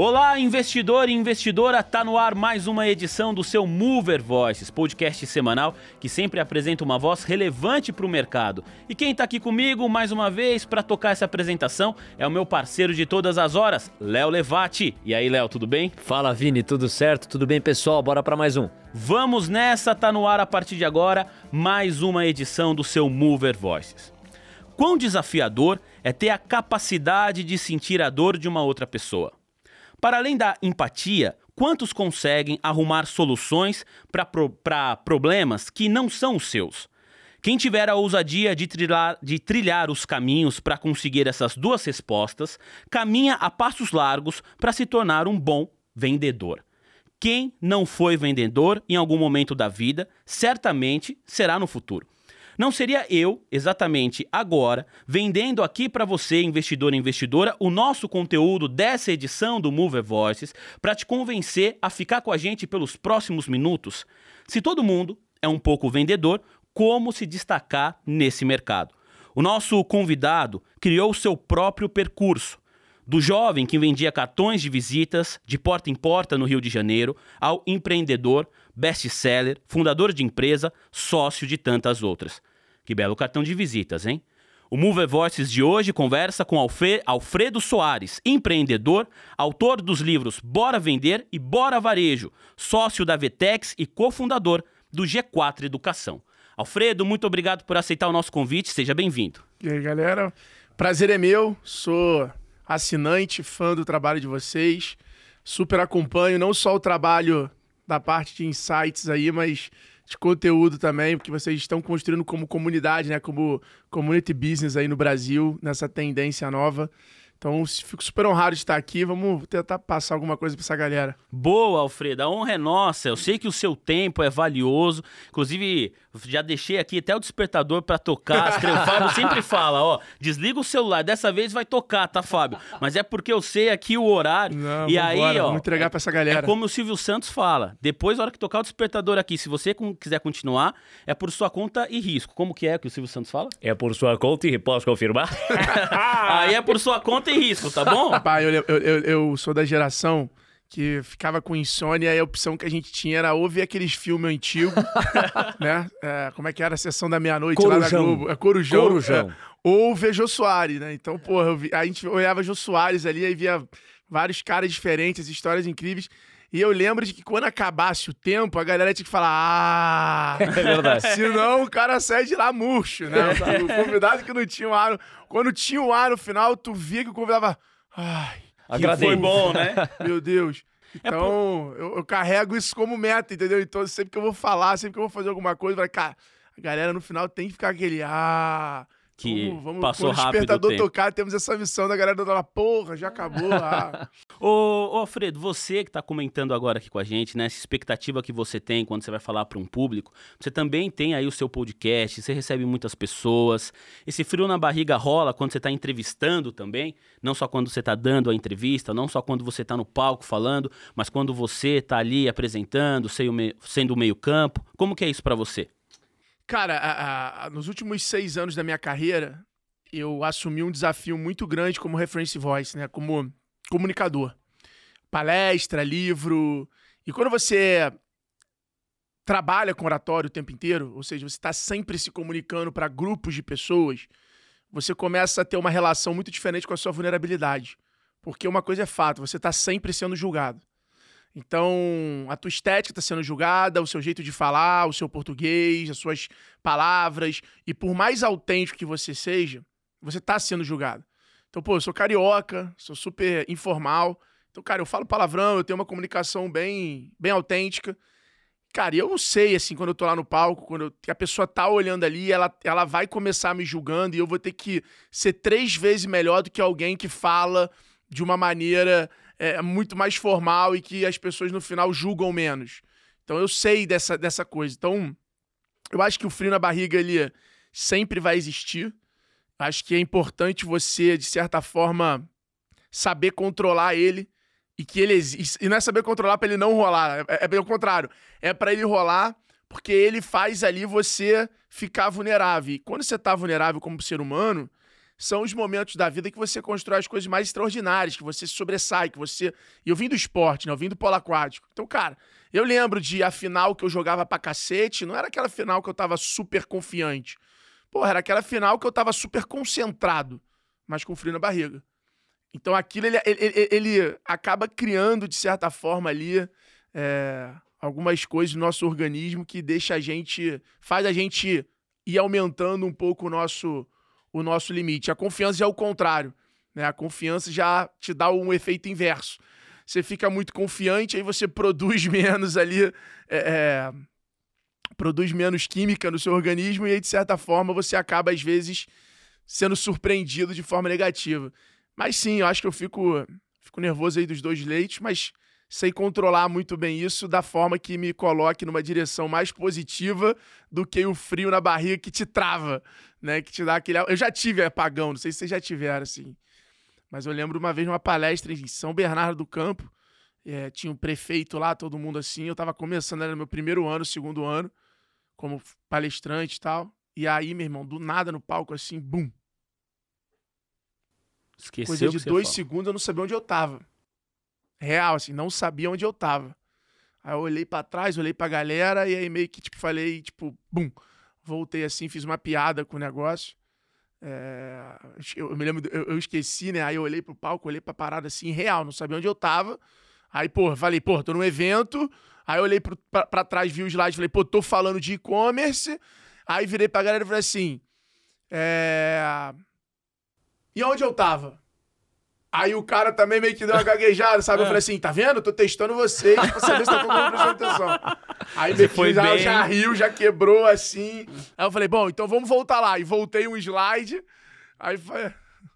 Olá, investidor e investidora, tá no ar mais uma edição do seu Mover Voices, podcast semanal que sempre apresenta uma voz relevante para o mercado. E quem tá aqui comigo mais uma vez para tocar essa apresentação é o meu parceiro de todas as horas, Léo Levati. E aí, Léo, tudo bem? Fala, Vini, tudo certo? Tudo bem, pessoal? Bora para mais um. Vamos nessa, tá no ar a partir de agora mais uma edição do seu Mover Voices. Quão desafiador é ter a capacidade de sentir a dor de uma outra pessoa. Para além da empatia, quantos conseguem arrumar soluções para pro, problemas que não são os seus? Quem tiver a ousadia de trilhar, de trilhar os caminhos para conseguir essas duas respostas, caminha a passos largos para se tornar um bom vendedor. Quem não foi vendedor em algum momento da vida, certamente será no futuro. Não seria eu, exatamente agora, vendendo aqui para você, investidor e investidora, o nosso conteúdo dessa edição do Mover Voices para te convencer a ficar com a gente pelos próximos minutos? Se todo mundo é um pouco vendedor, como se destacar nesse mercado? O nosso convidado criou seu próprio percurso. Do jovem que vendia cartões de visitas de porta em porta no Rio de Janeiro, ao empreendedor, best-seller, fundador de empresa, sócio de tantas outras. Que belo cartão de visitas, hein? O Mover Voices de hoje conversa com Alfredo Soares, empreendedor, autor dos livros Bora Vender e Bora Varejo, sócio da Vetex e cofundador do G4 Educação. Alfredo, muito obrigado por aceitar o nosso convite, seja bem-vindo. E aí, galera, prazer é meu, sou assinante, fã do trabalho de vocês, super acompanho não só o trabalho da parte de insights aí, mas de conteúdo também, porque vocês estão construindo como comunidade, né? Como community business aí no Brasil, nessa tendência nova. Então, fico super honrado de estar aqui. Vamos tentar passar alguma coisa para essa galera. Boa, Alfredo. A honra é nossa. Eu sei que o seu tempo é valioso. Inclusive, já deixei aqui até o despertador para tocar. O Fábio sempre fala, ó, desliga o celular. Dessa vez vai tocar, tá, Fábio? Mas é porque eu sei aqui o horário. Não, e aí, ó, vamos entregar é, para essa galera. É como o Silvio Santos fala. Depois, na hora que tocar o despertador aqui, se você quiser continuar, é por sua conta e risco. Como que é que o Silvio Santos fala? É por sua conta e posso confirmar? aí é por sua conta tem risco, tá bom? Pai, eu, eu, eu, eu sou da geração que ficava com insônia e a opção que a gente tinha era ou ver aqueles filmes antigos, né? É, como é que era a sessão da meia-noite lá na Globo? É Corujão. Corujão. É, ou ver Jô Soares, né? Então, porra, vi, a gente olhava Jô Soares ali e via vários caras diferentes, histórias incríveis. E eu lembro de que quando acabasse o tempo, a galera tinha que falar: Ah! É verdade. Senão o cara sai de lá murcho, né? É. O convidado que não tinha o ar. Quando tinha o ar no final, tu via que o convidado. Ai. Que foi bom, né? Meu Deus. É então, é por... eu, eu, carrego isso como meta, entendeu? Então, sempre que eu vou falar, sempre que eu vou fazer alguma coisa, vai, cara, a galera no final tem que ficar aquele. Ah! Que vamos, vamos, passou rápido. o despertador tocar, temos essa missão da galera da porra, já acabou. Ah. ô, ô, Alfredo, você que está comentando agora aqui com a gente, né, essa expectativa que você tem quando você vai falar para um público, você também tem aí o seu podcast, você recebe muitas pessoas. Esse frio na barriga rola quando você está entrevistando também, não só quando você está dando a entrevista, não só quando você está no palco falando, mas quando você está ali apresentando, sendo o meio campo. Como que é isso para você? Cara, a, a, nos últimos seis anos da minha carreira, eu assumi um desafio muito grande como reference voice, né? Como comunicador. Palestra, livro. E quando você trabalha com oratório o tempo inteiro, ou seja, você está sempre se comunicando para grupos de pessoas, você começa a ter uma relação muito diferente com a sua vulnerabilidade. Porque uma coisa é fato, você está sempre sendo julgado. Então, a tua estética está sendo julgada, o seu jeito de falar, o seu português, as suas palavras. E por mais autêntico que você seja, você está sendo julgado. Então, pô, eu sou carioca, sou super informal. Então, cara, eu falo palavrão, eu tenho uma comunicação bem, bem autêntica. Cara, eu sei, assim, quando eu tô lá no palco, quando eu, a pessoa tá olhando ali, ela, ela vai começar me julgando e eu vou ter que ser três vezes melhor do que alguém que fala de uma maneira é, muito mais formal e que as pessoas no final julgam menos. Então eu sei dessa, dessa coisa. Então, eu acho que o frio na barriga ele sempre vai existir. Acho que é importante você, de certa forma, saber controlar ele e que ele existe. E não é saber controlar para ele não rolar, é, é pelo contrário. É para ele rolar porque ele faz ali você ficar vulnerável. E quando você tá vulnerável como ser humano, são os momentos da vida que você constrói as coisas mais extraordinárias, que você se sobressai, que você. E eu vim do esporte, né? Eu vim do polo aquático. Então, cara, eu lembro de a final que eu jogava pra cacete, não era aquela final que eu tava super confiante. Porra, era aquela final que eu tava super concentrado, mas com frio na barriga. Então aquilo ele, ele, ele acaba criando, de certa forma, ali. É, algumas coisas no nosso organismo que deixa a gente. faz a gente ir aumentando um pouco o nosso o nosso limite. A confiança já é o contrário. Né? A confiança já te dá um efeito inverso. Você fica muito confiante, aí você produz menos ali. É, é, produz menos química no seu organismo, e aí, de certa forma, você acaba, às vezes, sendo surpreendido de forma negativa. Mas sim, eu acho que eu fico, fico nervoso aí dos dois leitos, mas sei controlar muito bem isso da forma que me coloque numa direção mais positiva do que o frio na barriga que te trava, né? Que te dá aquele. Eu já tive apagão, não sei se vocês já tiveram assim. Mas eu lembro uma vez numa palestra em São Bernardo do Campo, é, tinha um prefeito lá, todo mundo assim. Eu tava começando, era meu primeiro ano, segundo ano, como palestrante e tal. E aí, meu irmão, do nada no palco, assim, bum. Esqueceu Coisa de dois fala. segundos eu não sabia onde eu tava. Real, assim, não sabia onde eu tava. Aí eu olhei pra trás, olhei pra galera e aí meio que, tipo, falei, tipo, bum. Voltei assim, fiz uma piada com o negócio. É, eu, eu me lembro, eu, eu esqueci, né? Aí eu olhei pro palco, olhei pra parada assim, real, não sabia onde eu tava. Aí, porra, falei, porra, tô num evento. Aí eu olhei pro, pra, pra trás, vi o slide, falei, pô, tô falando de e-commerce. Aí virei pra galera e falei assim, é... E onde eu tava? Aí o cara também meio que deu uma gaguejada, sabe? Eu falei assim, tá vendo? Tô testando vocês pra saber se tá todo mundo prestando atenção. Aí meio que foi já, bem. já riu, já quebrou assim. Aí eu falei, bom, então vamos voltar lá. E voltei um slide. Aí foi...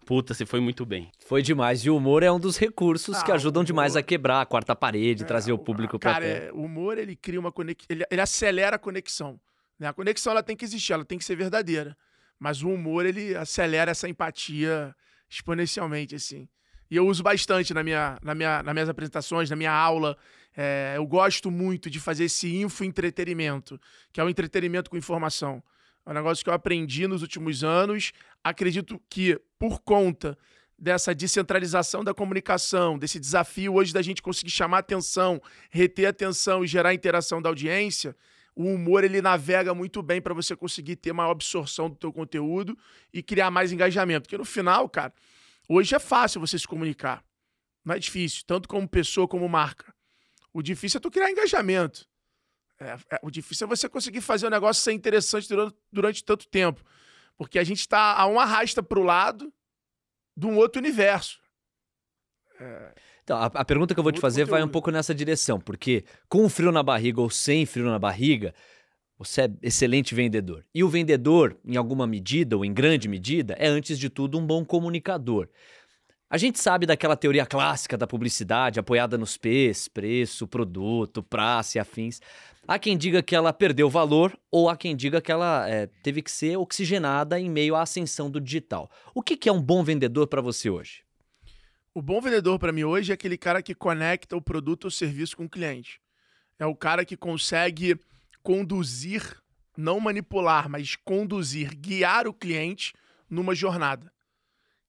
Puta, você foi muito bem. Foi demais. E o humor é um dos recursos que Ah, ajudam o demais a quebrar a quarta parede, trazer o público pra Cara, é, o humor, ele cria uma conexão, ele, ele acelera a conexão. né? A conexão, ela tem que existir, ela tem que ser verdadeira. Mas o humor, ele acelera essa empatia exponencialmente, assim. E eu uso bastante na minha, na minha, nas minhas apresentações, na minha aula. É, eu gosto muito de fazer esse infoentretenimento, que é o entretenimento com informação. É um negócio que eu aprendi nos últimos anos. Acredito que, por conta dessa descentralização da comunicação, desse desafio hoje da gente conseguir chamar atenção, reter atenção e gerar interação da audiência, o humor ele navega muito bem para você conseguir ter maior absorção do teu conteúdo e criar mais engajamento. Porque no final, cara, hoje é fácil você se comunicar. Não é difícil, tanto como pessoa como marca. O difícil é tu criar engajamento. É, é- o difícil é você conseguir fazer o negócio ser interessante durante, durante tanto tempo. Porque a gente está a um arrasta para o lado de um outro universo. Então, a, a pergunta que eu vou te Muito fazer vai um conteúdo. pouco nessa direção, porque com frio na barriga ou sem frio na barriga, você é excelente vendedor. E o vendedor, em alguma medida ou em grande medida, é antes de tudo um bom comunicador. A gente sabe daquela teoria clássica da publicidade apoiada nos P's, preço, produto, praça e afins. Há quem diga que ela perdeu valor ou há quem diga que ela é, teve que ser oxigenada em meio à ascensão do digital. O que, que é um bom vendedor para você hoje? O bom vendedor para mim hoje é aquele cara que conecta o produto ou serviço com o cliente. É o cara que consegue conduzir, não manipular, mas conduzir, guiar o cliente numa jornada.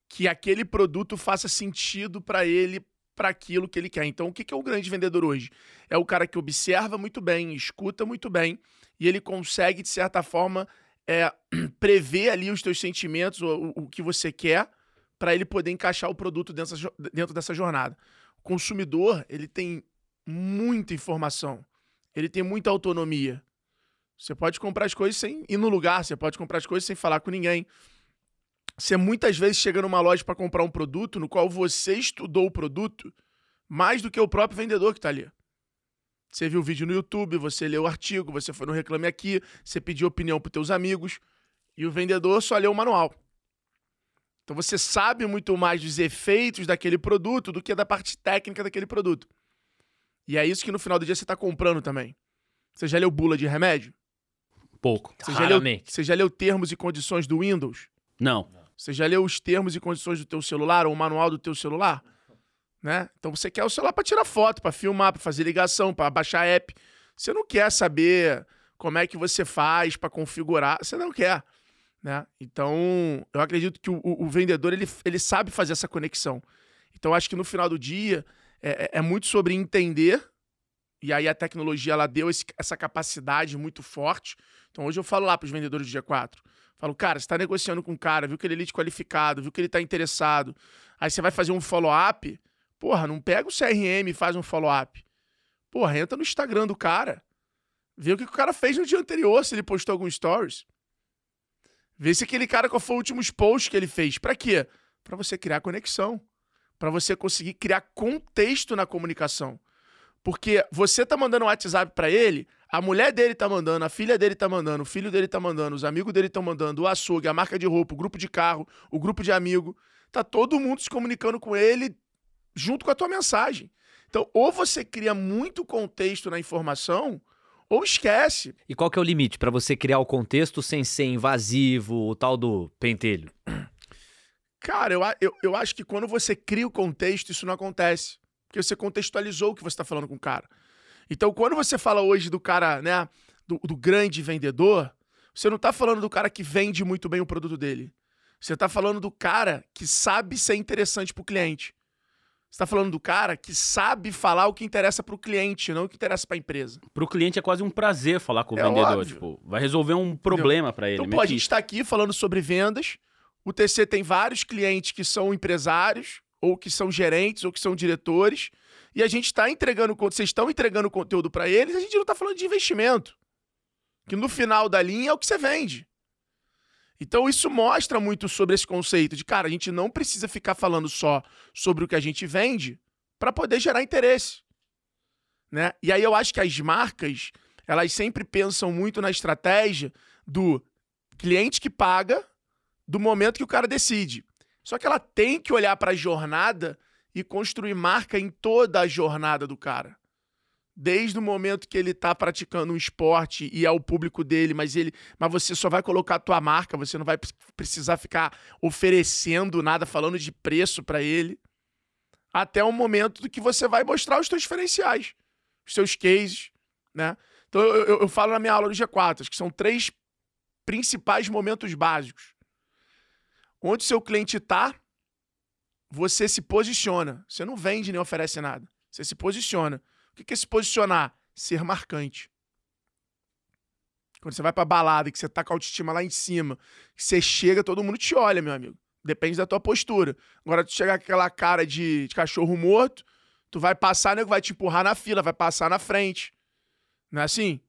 Que aquele produto faça sentido para ele, para aquilo que ele quer. Então, o que é o grande vendedor hoje? É o cara que observa muito bem, escuta muito bem, e ele consegue, de certa forma, é, prever ali os teus sentimentos, o, o- que você quer, para ele poder encaixar o produto dentro, dentro dessa jornada. O consumidor, ele tem muita informação, ele tem muita autonomia. Você pode comprar as coisas sem ir no lugar, você pode comprar as coisas sem falar com ninguém. Você muitas vezes chega numa loja para comprar um produto no qual você estudou o produto mais do que o próprio vendedor que está ali. Você viu o vídeo no YouTube, você leu o artigo, você foi no Reclame Aqui, você pediu opinião para teus amigos e o vendedor só leu o manual. Então você sabe muito mais dos efeitos daquele produto do que da parte técnica daquele produto. E é isso que no final do dia você está comprando também. Você já leu bula de remédio? Pouco. Você já, leu, você já leu termos e condições do Windows? Não. Você já leu os termos e condições do teu celular ou o manual do teu celular? Né? Então você quer o celular para tirar foto, para filmar, para fazer ligação, para baixar app. Você não quer saber como é que você faz para configurar, você não quer. Né? Então, eu acredito que o, o, vendedor ele, ele sabe fazer essa conexão. Então, acho que no final do dia é, é, é muito sobre entender, e aí a tecnologia ela deu esse, essa capacidade muito forte. Então, hoje eu falo lá para os vendedores do G4. Falo, cara, você está negociando com um cara, viu que ele é lead qualificado, viu que ele está interessado. Aí você vai fazer um follow-up. Porra, não pega o CRM e faz um follow-up. Porra, entra no Instagram do cara. Vê o que o cara fez no dia anterior, se ele postou algum stories. Vê se aquele cara qual foi o último post que ele fez. Para quê? Para você criar conexão. Para você conseguir criar contexto na comunicação. Porque você tá mandando um WhatsApp para ele, a mulher dele tá mandando, a filha dele tá mandando, o filho dele tá mandando, os amigos dele estão mandando, o açougue, a marca de roupa, o grupo de carro, o grupo de amigo. Tá todo mundo se comunicando com ele junto com a tua mensagem. Então, ou você cria muito contexto na informação, ou esquece. E qual que é o limite para você criar o contexto sem ser invasivo, o tal do pentelho? Cara, eu, eu, eu acho que quando você cria o contexto, isso não acontece. Porque você contextualizou o que você está falando com o cara. Então, quando você fala hoje do cara, né, do, do grande vendedor, você não está falando do cara que vende muito bem o produto dele. Você está falando do cara que sabe ser interessante para o cliente. Você está falando do cara que sabe falar o que interessa para o cliente, não o que interessa para a empresa. Para o cliente é quase um prazer falar com o é vendedor. Óbvio. Tipo, vai resolver um problema para ele. Então, pô, a gente está aqui falando sobre vendas. O TC tem vários clientes que são empresários, ou que são gerentes, ou que são diretores. E a gente está entregando, vocês estão entregando conteúdo para eles, a gente não está falando de investimento. Que no final da linha é o que você vende. Então isso mostra muito sobre esse conceito de, cara, a gente não precisa ficar falando só sobre o que a gente vende para poder gerar interesse. Né? E aí eu acho que as marcas, elas sempre pensam muito na estratégia do cliente que paga, do momento que o cara decide. Só que ela tem que olhar para a jornada e construir marca em toda a jornada do cara desde o momento que ele está praticando um esporte e é o público dele, mas ele, mas você só vai colocar a tua marca, você não vai precisar ficar oferecendo nada, falando de preço para ele, até o momento que você vai mostrar os seus diferenciais, os seus cases, né? Então eu, eu, eu falo na minha aula do G4, que são três principais momentos básicos. Onde seu cliente está, você se posiciona. Você não vende nem oferece nada. Você se posiciona. O que é se posicionar? Ser marcante. Quando você vai pra balada, que você tá com a autoestima lá em cima, que você chega, todo mundo te olha, meu amigo. Depende da tua postura. Agora, tu chegar com aquela cara de, de cachorro morto, tu vai passar, nego vai te empurrar na fila, vai passar na frente. Não é assim?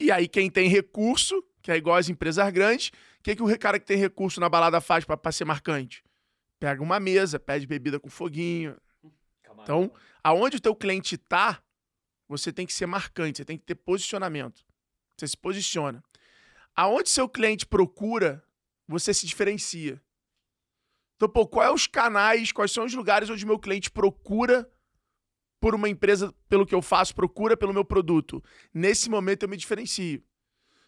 E aí, quem tem recurso, que é igual às empresas grandes, que, que o cara que tem recurso na balada faz para ser marcante? Pega uma mesa, pede bebida com foguinho. Então, aonde o teu cliente tá, você tem que ser marcante, você tem que ter posicionamento. Você se posiciona. Aonde seu cliente procura, você se diferencia. Então, pô, quais são os canais, quais são os lugares onde meu cliente procura por uma empresa, pelo que eu faço, procura pelo meu produto? Nesse momento eu me diferencio.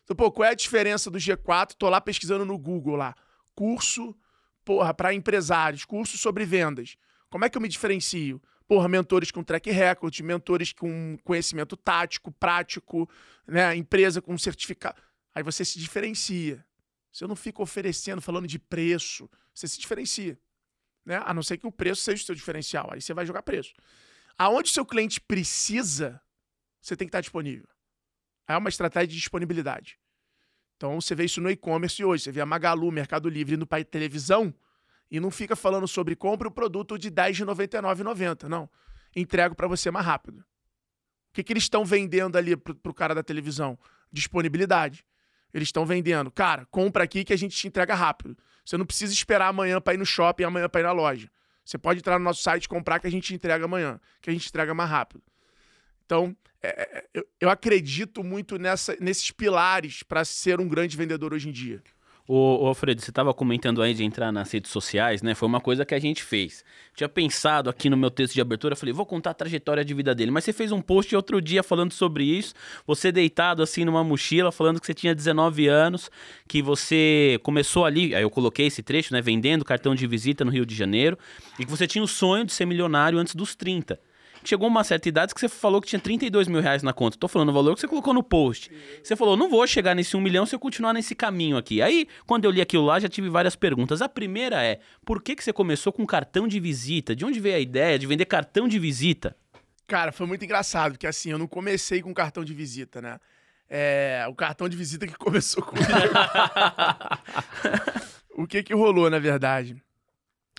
Então, pô, qual é a diferença do G4? Tô lá pesquisando no Google lá. Curso, porra, para empresários, curso sobre vendas. Como é que eu me diferencio? porra, mentores com track record, mentores com conhecimento tático, prático, né? Empresa com certificado. Aí você se diferencia. Você não fica oferecendo, falando de preço. Você se diferencia. Né? A não ser que o preço seja o seu diferencial. Aí você vai jogar preço. Aonde o seu cliente precisa, você tem que estar disponível. É uma estratégia de disponibilidade. Então você vê isso no e-commerce hoje. Você vê a Magalu, Mercado Livre indo para televisão e não fica falando sobre compre o produto de R$ 10,99,90. Não. Entrego para você mais rápido. O que, que eles estão vendendo ali pro, pro cara da televisão? Disponibilidade. Eles estão vendendo, cara, compra aqui que a gente te entrega rápido. Você não precisa esperar amanhã para ir no shopping, amanhã para ir na loja. Você pode entrar no nosso site comprar que a gente entrega amanhã, que a gente entrega mais rápido. Então, é, é eu, eu acredito muito nessa, nesses pilares para ser um grande vendedor hoje em dia. Ô, ô Alfredo, você estava comentando aí de entrar nas redes sociais, né? Foi uma coisa que a gente fez. Tinha pensado aqui no meu texto de abertura, falei, vou contar a trajetória de vida dele. Mas você fez um post outro dia falando sobre isso. Você deitado assim numa mochila, falando que você tinha 19 anos, que você começou ali, aí eu coloquei esse trecho, né? Vendendo cartão de visita no Rio de Janeiro, e que você tinha o sonho de ser milionário antes dos 30 chegou uma certa idade que você falou que tinha 32 mil reais na conta. Tô falando o valor que você colocou no post. Você falou, não vou chegar nesse um milhão se eu continuar nesse caminho aqui. Aí, quando eu li aquilo lá, já tive várias perguntas. A primeira é, por que, que você começou com cartão de visita? De onde veio a ideia de vender cartão de visita? Cara, foi muito engraçado, porque assim, eu não comecei com cartão de visita, né? É, o cartão de visita que começou comigo. o que que rolou, na verdade?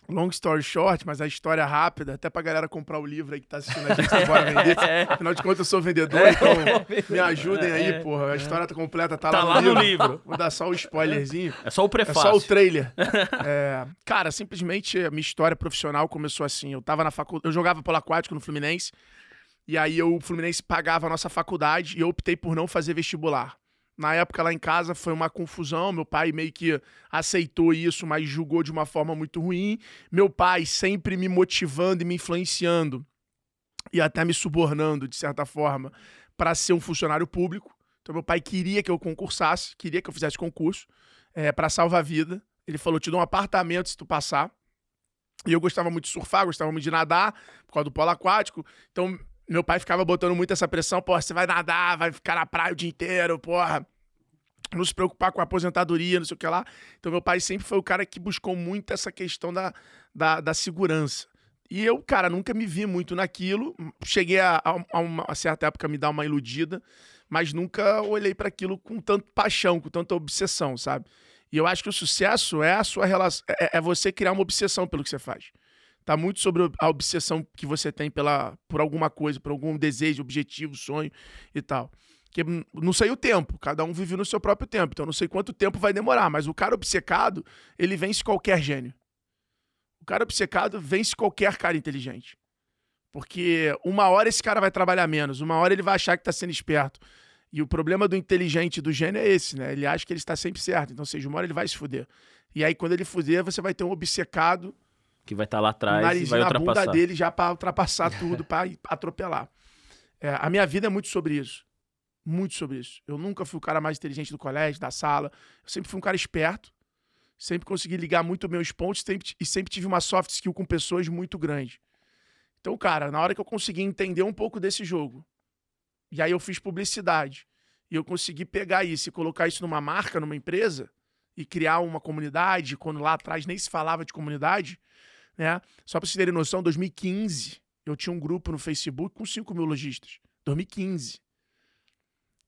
Long story short, mas a história é rápida, até pra galera comprar o livro aí que tá assistindo a gente agora vender. Afinal de contas, eu sou vendedor, então me ajudem aí, porra. A história tá completa, tá, Tá lá, lá no, no livro. livro. Vou dar só o spoilerzinho. É só o É prefácio. só o trailer. É, cara, simplesmente a minha história profissional começou assim. Eu tava na faculdade, eu jogava polo aquático no Fluminense. E aí eu, o Fluminense pagava a nossa faculdade e eu optei por não fazer vestibular. Na época lá em casa foi uma confusão, meu pai meio que aceitou isso, mas julgou de uma forma muito ruim. Meu pai sempre me motivando e me influenciando e até me subornando de certa forma para ser um funcionário público. Então meu pai queria que eu concursasse, queria que eu fizesse concurso é, para salvar a vida. Ele falou: te dou um apartamento se tu passar. E eu gostava muito de surfar, gostava muito de nadar, por causa do polo aquático. Então, meu pai ficava botando muito essa pressão: pô, você vai nadar, vai ficar na praia o dia inteiro, porra. Não se preocupar com a aposentadoria, não sei o que lá. Então, meu pai sempre foi o cara que buscou muito essa questão da, da, da segurança. E eu, cara, nunca me vi muito naquilo. Cheguei a, a, a uma a certa época me dar uma iludida, mas nunca olhei para aquilo com tanto paixão, com tanta obsessão, sabe? E eu acho que o sucesso é a sua relação, é, é você criar uma obsessão pelo que você faz. Tá muito sobre a obsessão que você tem pela, por alguma coisa, por algum desejo, objetivo, sonho e tal. Que não sei o tempo, cada um vive no seu próprio tempo, então não sei quanto tempo vai demorar, mas o cara obcecado, ele vence qualquer gênio. O cara obcecado vence qualquer cara inteligente. Porque uma hora esse cara vai trabalhar menos, uma hora ele vai achar que tá sendo esperto. E o problema do inteligente do gênio é esse, né? Ele acha que ele está sempre certo. Então, seja, uma hora ele vai se fuder. E aí, quando ele fuder, você vai ter um obcecado Que vai estar lá o atrás e vai na ultrapassar. bunda dele já pra ultrapassar tudo, pra ir atropelar. É, a minha vida é muito sobre isso. Muito sobre isso. Eu nunca fui o cara mais inteligente do colégio, da sala. Eu sempre fui um cara esperto. Sempre consegui ligar muito meus pontos sempre- e sempre tive uma soft skill com pessoas muito grande. Então, cara, na hora que eu consegui entender um pouco desse jogo, e aí eu fiz publicidade, e eu consegui pegar isso e colocar isso numa marca, numa empresa, e criar uma comunidade, quando lá atrás nem se falava de comunidade, né? Só pra vocês terem noção, em 2015, eu tinha um grupo no Facebook com 5 mil lojistas. 2015.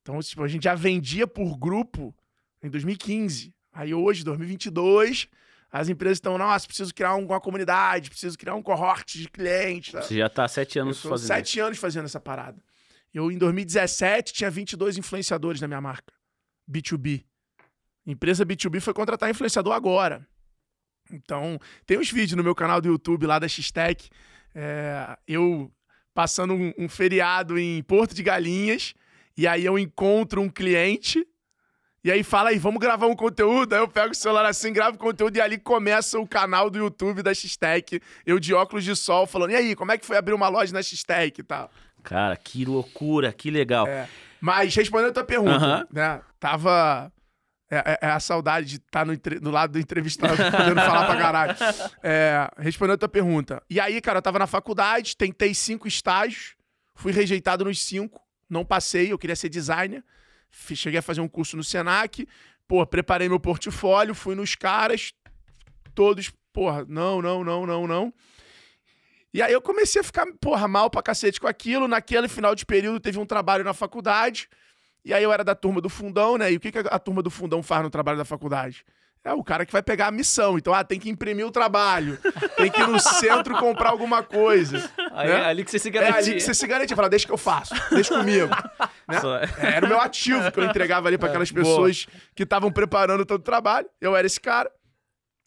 Então, tipo, a gente já vendia por grupo em 2015. Aí hoje, 2022, as empresas estão, nossa, preciso criar um- uma comunidade, preciso criar um cohort de clientes. tá? Você já tá há sete anos fazendo sete anos fazendo essa parada. Eu, em 2017, tinha 22 influenciadores na minha marca. B2B. Empresa B2B foi contratar influenciador agora. Então, tem uns vídeos no meu canal do YouTube lá da X-Tech. é, eu passando um, um feriado em Porto de Galinhas. E aí eu encontro um cliente. E aí fala aí, vamos gravar um conteúdo. Aí eu pego o celular assim, gravo o conteúdo e ali começa o canal do YouTube da X-Tech. Eu de óculos de sol falando, e aí, como é que foi abrir uma loja na X-Tech e tal? Cara, que loucura, que legal. É. Mas respondendo a tua pergunta, né? Tava. É, é- é a saudade de estar no, entre- do lado do entrevistado, podendo falar pra caralho. É, respondendo a tua pergunta. E aí, cara, eu tava na faculdade, tentei cinco estágios, fui rejeitado nos cinco, não passei, eu queria ser designer. Cheguei a fazer um curso no Senac, pô, preparei meu portfólio, fui nos caras, todos, porra, não, não, não, não, não. E aí eu comecei a ficar, porra, mal pra cacete com aquilo. Naquele final de período teve um trabalho na faculdade. E aí eu era da turma do fundão, né? E o que, que a turma do fundão faz no trabalho da faculdade? É o cara que vai pegar a missão. Então, ah, tem que imprimir o trabalho. Tem que ir no centro comprar alguma coisa. Aí, né? é ali que você se É garantia. ali que você se garante. Fala, deixa que eu faço. Deixa comigo. né? Só- É, Era o meu ativo que eu entregava ali para aquelas pessoas que estavam preparando todo o trabalho. Eu era esse cara.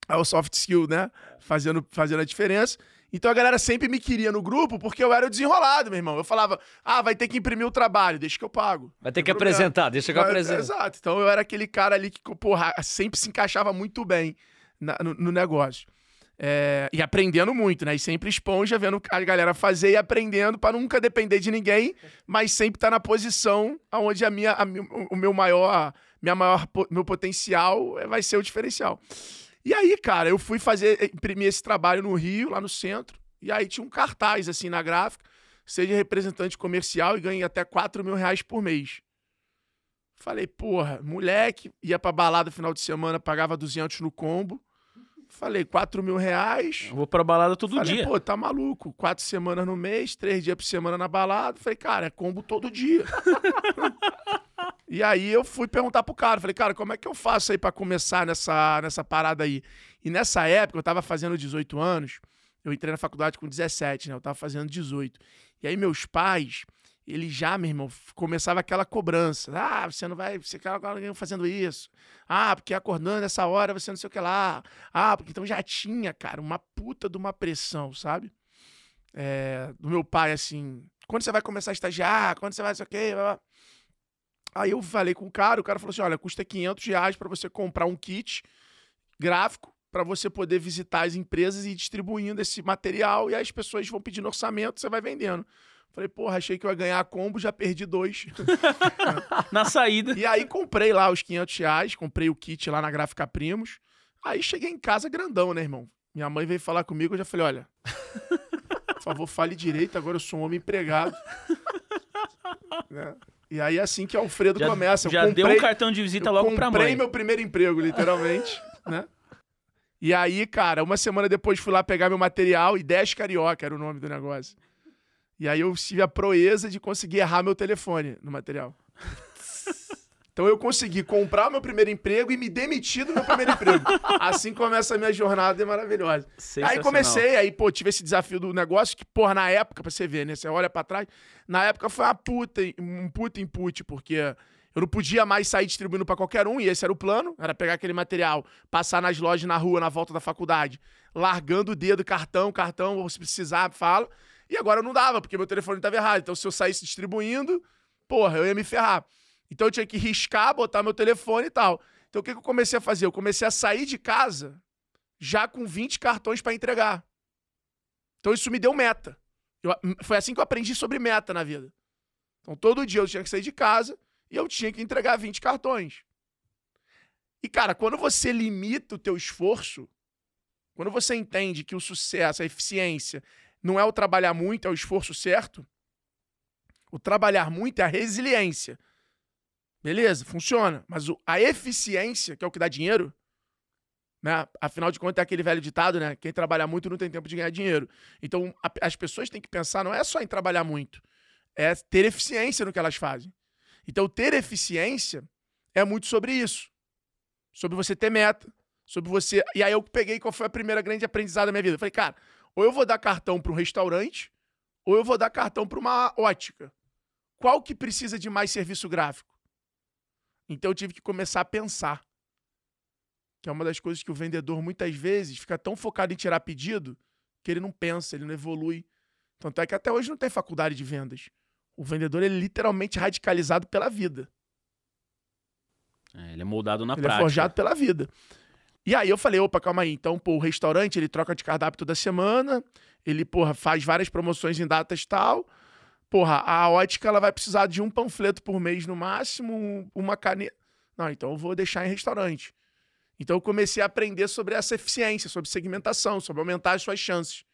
Aí o soft skill, né? Fazendo, fazendo a diferença. Então a galera sempre me queria no grupo porque eu era o desenrolado, meu irmão. Eu falava, ah, vai ter que imprimir o trabalho, deixa que eu pago. Vai ter que problema. apresentar, deixa que eu apresento. Exato. Então eu era aquele cara ali que, porra, sempre se encaixava muito bem na- no, no negócio. É, e aprendendo muito, né? E sempre esponja, vendo a galera fazer e aprendendo para nunca depender de ninguém, mas sempre estar na posição onde a minha, a o meu maior, minha maior, meu potencial é- vai ser o diferencial. E aí, cara, eu fui fazer, imprimir esse trabalho no Rio, lá no centro, e aí tinha um cartaz, assim, na gráfica, seja representante comercial e ganhe até 4 mil reais por mês. Falei, porra, moleque, ia pra balada final de semana, pagava 200 no combo. Falei, 4 mil reais. Eu vou pra balada todo Falei, dia. pô, tá maluco. Quatro semanas no mês, três dias por semana na balada. Falei, cara, é combo todo dia. e aí eu fui perguntar pro cara. Falei, cara, como é que eu faço aí pra começar nessa, nessa parada aí? E nessa época, eu tava fazendo 18 anos. Eu entrei na faculdade com 17, né? Eu tava fazendo 18. E aí meus pais, eles já, meu irmão, começava aquela cobrança. Ah, você não vai, você alguém fazendo isso. Ah, porque acordando nessa hora você não sei o que lá. Ah, porque então já tinha, cara, uma puta de uma pressão, sabe? É, do meu pai, assim, quando você vai começar a estagiar, quando você vai, sei o quê. blá, blá. Aí eu falei com o cara, o cara falou assim: olha, custa 500 reais pra você comprar um kit gráfico para você poder visitar as empresas e ir distribuindo esse material e aí as pessoas vão pedindo orçamento, você vai vendendo. Falei, porra, achei que eu ia ganhar a combo, já perdi dois. Na saída. e aí comprei lá os 500 reais, comprei o kit lá na Gráfica Primos. Aí cheguei em casa grandão, né, irmão? Minha mãe veio falar comigo, eu já falei, olha, por favor, fale direito, agora eu sou um homem empregado. Né? E aí é assim que Alfredo Já, começa. Eu já deu um comprei- cartão de visita logo pra comprei mãe. meu primeiro emprego, literalmente, né? E aí, cara, uma semana depois fui lá pegar meu material e 10 carioca era o nome do negócio. E aí eu tive a proeza de conseguir errar meu telefone no material. Então eu consegui comprar o meu primeiro emprego e me demitir do meu primeiro emprego. Assim começa a minha jornada maravilhosa. Aí comecei, aí, pô, tive esse desafio do negócio que, porra, na época, pra você ver, né? Você olha pra trás, na época foi uma puta, um puta input, porque eu não podia mais sair distribuindo pra qualquer um, e esse era o plano, era pegar aquele material, passar nas lojas na rua, na volta da faculdade, largando o dedo, cartão, cartão, se precisar, fala. E agora não dava, porque meu telefone tava errado. Então, se eu saísse distribuindo, porra, eu ia me ferrar. Então eu tinha que riscar, botar meu telefone e tal. Então o que, que eu comecei a fazer? Eu comecei a sair de casa já com 20 cartões para entregar. Então isso me deu meta. Eu- foi assim que eu aprendi sobre meta na vida. Então todo dia eu tinha que sair de casa e eu tinha que entregar 20 cartões. E cara, quando você limita o teu esforço, quando você entende que o sucesso, a eficiência, não é o trabalhar muito, é o esforço certo, o trabalhar muito é a resiliência. Beleza, funciona. Mas o- a eficiência, que é o que dá dinheiro, né? Afinal de contas, é aquele velho ditado, né? Quem trabalha muito não tem tempo de ganhar dinheiro. Então, a- as pessoas têm que pensar, não é só em trabalhar muito, é ter eficiência no que elas fazem. Então, ter eficiência é muito sobre isso. Sobre você ter meta, sobre você. E aí eu peguei qual foi a primeira grande aprendizado da minha vida. Eu falei, cara, ou eu vou dar cartão para um restaurante, ou eu vou dar cartão para uma ótica. Qual que precisa de mais serviço gráfico? Então eu tive que começar a pensar. Que é uma das coisas que o vendedor muitas vezes fica tão focado em tirar pedido que ele não pensa, ele não evolui. Tanto é que até hoje não tem faculdade de vendas. O vendedor ele é literalmente radicalizado pela vida. É, ele é moldado na ele prática. é forjado pela vida. E aí eu falei, opa, calma aí. Então, pô, o restaurante, ele troca de cardápio toda semana, ele, porra, faz várias promoções em datas e tal. Porra, a ótica, ela vai precisar de um panfleto por mês no máximo, um- uma caneta. Não, então eu vou deixar em restaurante. Então eu comecei a aprender sobre essa eficiência, sobre segmentação, sobre aumentar as suas chances.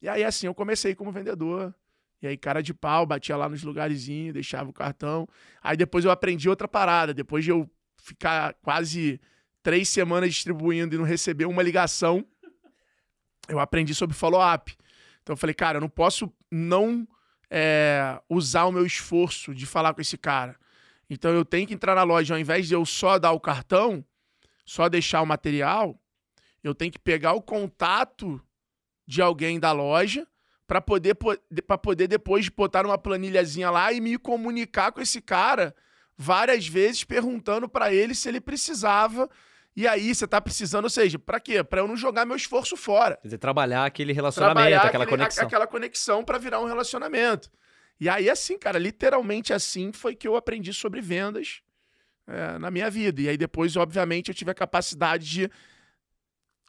E aí, assim, eu comecei como vendedor. E aí, cara de pau, batia lá nos lugarzinhos, deixava o cartão. Aí depois eu aprendi outra parada. Depois de eu ficar quase três semanas distribuindo e não receber uma ligação, eu aprendi sobre follow-up. Então eu falei, cara, eu não posso não é, usar o meu esforço de falar com esse cara. Então eu tenho que entrar na loja, ao invés de eu só dar o cartão, só deixar o material, eu tenho que pegar o contato de alguém da loja para poder, para poder depois botar numa planilhazinha lá e me comunicar com esse cara várias vezes perguntando para ele se ele precisava. E aí, você tá precisando, ou seja, para quê? Para eu não jogar meu esforço fora. Quer dizer, trabalhar aquele relacionamento, Trabalhar aquela aquele- conexão. a- aquela conexão para virar um relacionamento. E aí, assim, cara, literalmente assim foi que eu aprendi sobre vendas é, na minha vida. E aí, depois, obviamente, eu tive a capacidade de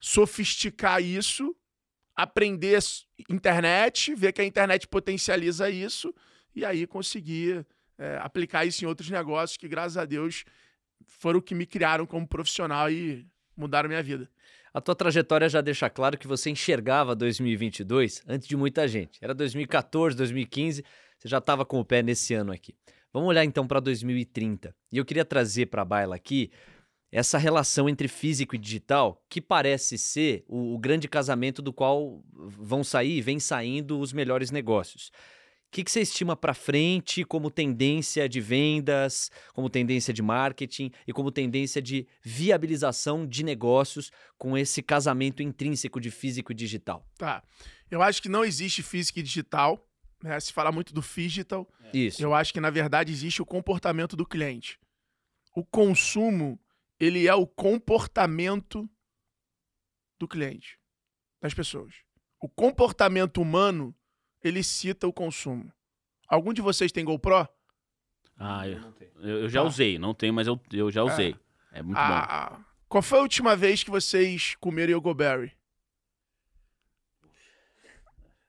sofisticar isso, aprender internet, ver que a internet potencializa isso, e aí conseguir é, aplicar isso em outros negócios que, graças a Deus, foram o que me criaram como profissional e mudaram minha vida. A tua trajetória já deixa claro que você enxergava 2022 antes de muita gente. Era 2014, 2015, você já estava com o pé nesse ano aqui. Vamos olhar então para 2030. E eu queria trazer para a baila aqui essa relação entre físico e digital, que parece ser o, o grande casamento do qual vão sair e vem saindo os melhores negócios. O que, que você estima para frente como tendência de vendas, como tendência de marketing e como tendência de viabilização de negócios com esse casamento intrínseco de físico e digital? Tá. Eu acho que não existe físico e digital. Né? Se fala muito do digital. Isso. Eu acho que, na verdade, existe o comportamento do cliente. O consumo, ele é o comportamento do cliente, das pessoas. O comportamento humano ele cita o consumo. Algum de vocês tem GoPro? Ah, eu, eu, eu já Tá. usei. Não tenho, mas eu, eu já usei. É, muito bom. Ah, qual foi a última vez que vocês comeram Yogoberry?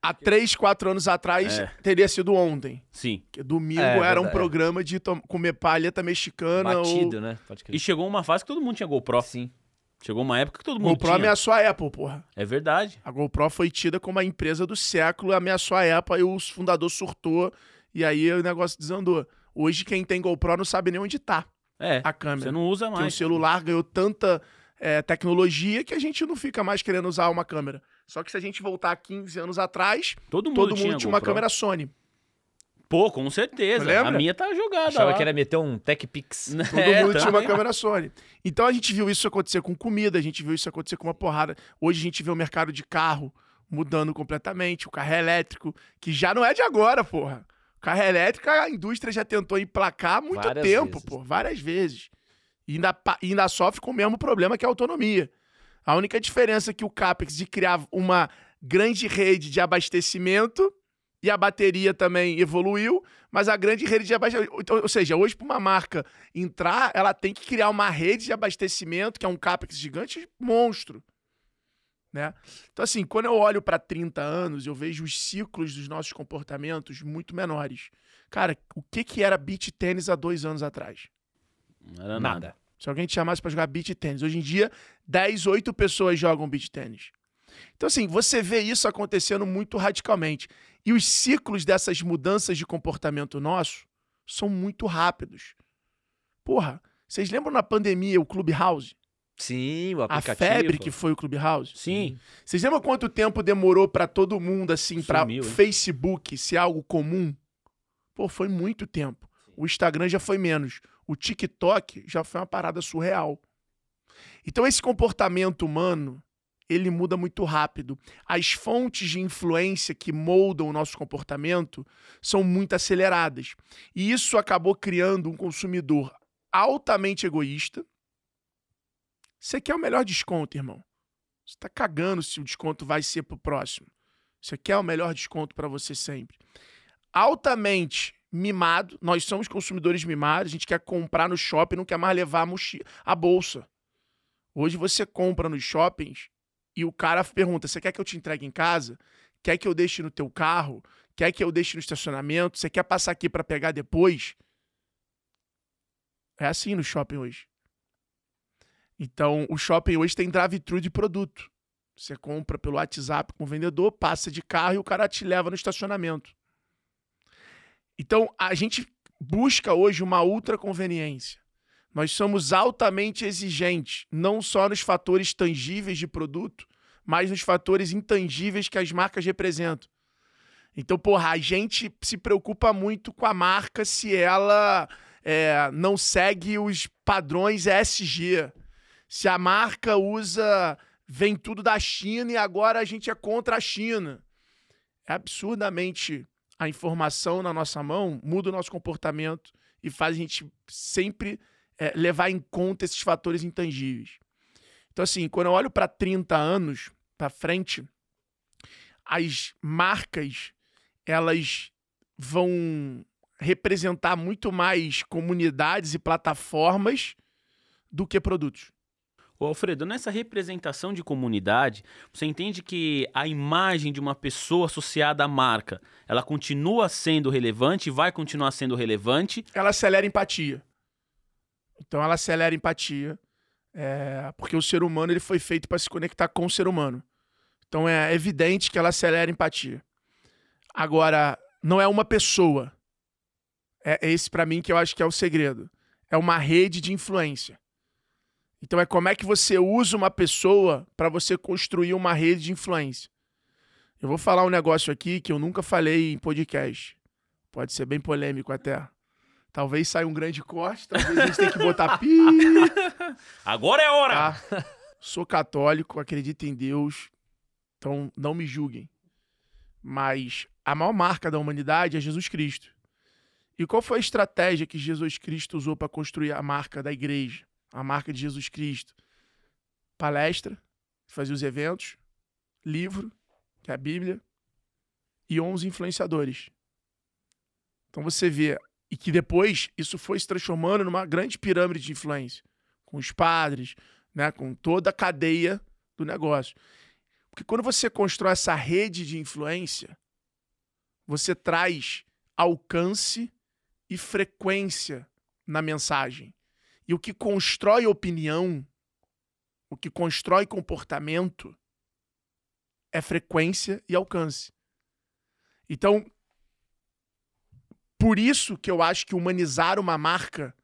Há três, quatro anos atrás, É. teria sido ontem. Sim. Que domingo É, era um programa de comer palheta mexicana Batido, ou... né? Pode E chegou uma fase que todo mundo tinha GoPro. Sim. Chegou uma época que todo mundo GoPro tinha. ameaçou a Apple, porra. É verdade. A GoPro foi tida como a empresa do século, ameaçou a Apple, e o fundador surtou, e aí o negócio desandou. Hoje, quem tem GoPro não sabe nem onde tá É. a câmera. Você não usa Porque o mais. celular ganhou tanta é, tecnologia que a gente não fica mais querendo usar uma câmera. Só que se a gente voltar 15 anos atrás, Todo mundo todo tinha, mundo tinha uma GoPro. câmera Sony. Pô, com certeza. Lembra? A minha tá jogada Achava lá. que era meter um Tech Pix. Todo É, mundo tinha uma câmera Sony. Então a gente viu isso acontecer com comida, a gente viu isso acontecer com uma porrada. Hoje a gente vê o mercado de carro mudando completamente, o carro elétrico, que já não é de agora, porra. O carro elétrico, a indústria já tentou emplacar há muito Várias tempo, vezes. pô, várias vezes. E ainda, e ainda sofre com o mesmo problema que é a autonomia. A única diferença é que o CAPEX de criar uma grande rede de abastecimento e a bateria também evoluiu, mas a grande rede de abastecimento. Ou seja, hoje, para uma marca entrar, ela tem que criar uma rede de abastecimento, que é um CAPEX gigante, monstro. Né? Então, assim, quando eu olho para 30 anos, eu vejo os ciclos dos nossos comportamentos muito menores. Cara, o que, que era beach tênis há dois anos atrás? Não era nada. Nada. Se alguém te chamasse para jogar beach tênis. Hoje em dia, 10, 8 pessoas jogam beach tênis. Então, assim, você vê isso acontecendo muito radicalmente. E os ciclos dessas mudanças de comportamento nosso são muito rápidos. Porra, vocês lembram na pandemia o Clubhouse? Sim, o A aplicativo. febre que foi o Clubhouse? Sim. Vocês lembram quanto tempo demorou para todo mundo, assim, para? Facebook ser algo comum? Pô, foi muito tempo. O Instagram já foi menos. O TikTok já foi uma parada surreal. Então, esse comportamento humano, ele muda muito rápido. As fontes de influência que moldam o nosso comportamento são muito aceleradas. E isso acabou criando um consumidor altamente egoísta. Você quer o melhor desconto, irmão. Você tá cagando se o desconto vai ser pro próximo. Você quer o melhor desconto para você sempre. Altamente mimado, nós somos consumidores mimados, a gente quer comprar no shopping, não quer mais levar a, a bolsa. Hoje você compra nos shoppings e o cara pergunta: "Você quer que eu te entregue em casa? Quer que eu deixe no teu carro? Quer que eu deixe no estacionamento? Você quer passar aqui para pegar depois?" É assim no shopping hoje. Então, o shopping hoje tem drive-thru de produto. Você compra pelo WhatsApp com o vendedor, passa de carro e o cara te leva no estacionamento. Então, a gente busca hoje uma ultra conveniência. Nós somos altamente exigentes, não só nos fatores tangíveis de produto, mas nos fatores intangíveis que as marcas representam. Então, porra, a gente se preocupa muito com a marca se ela é, não segue os padrões ESG. Se a marca usa. vem tudo da China e agora a gente é contra a China. É absurdamente a informação na nossa mão, muda o nosso comportamento e faz a gente sempre é, levar em conta esses fatores intangíveis. Então, assim, quando eu olho para 30 anos para frente, as marcas elas vão representar muito mais comunidades e plataformas do que produtos. Ô, Alfredo, nessa representação de comunidade, você entende que a imagem de uma pessoa associada à marca, ela continua sendo relevante, vai continuar sendo relevante? Ela acelera a empatia. Então ela acelera a empatia. É, porque o ser humano ele foi feito para se conectar com o ser humano. Então é evidente que ela acelera a empatia. Agora, não é uma pessoa. É esse para mim que eu acho que é o segredo. É uma rede de influência. Então é como é que você usa uma pessoa para você construir uma rede de influência. Eu vou falar um negócio aqui que eu nunca falei em podcast. Pode ser bem polêmico até. Talvez saia um grande corte, talvez a gente tenha que botar pi. Agora é hora! Tá? Sou católico, acredito em Deus, então não me julguem. Mas a maior marca da humanidade é Jesus Cristo. E qual foi a estratégia que Jesus Cristo usou para construir a marca da igreja? A marca de Jesus Cristo? Palestra, fazia os eventos, livro, que é a Bíblia, e 11 influenciadores. Então você vê e que depois isso foi se transformando numa grande pirâmide de influência, com os padres, né, com toda a cadeia do negócio. Porque quando você constrói essa rede de influência, você traz alcance e frequência na mensagem. E o que constrói opinião, o que constrói comportamento, é frequência e alcance. Então, por isso que eu acho que humanizar uma marca,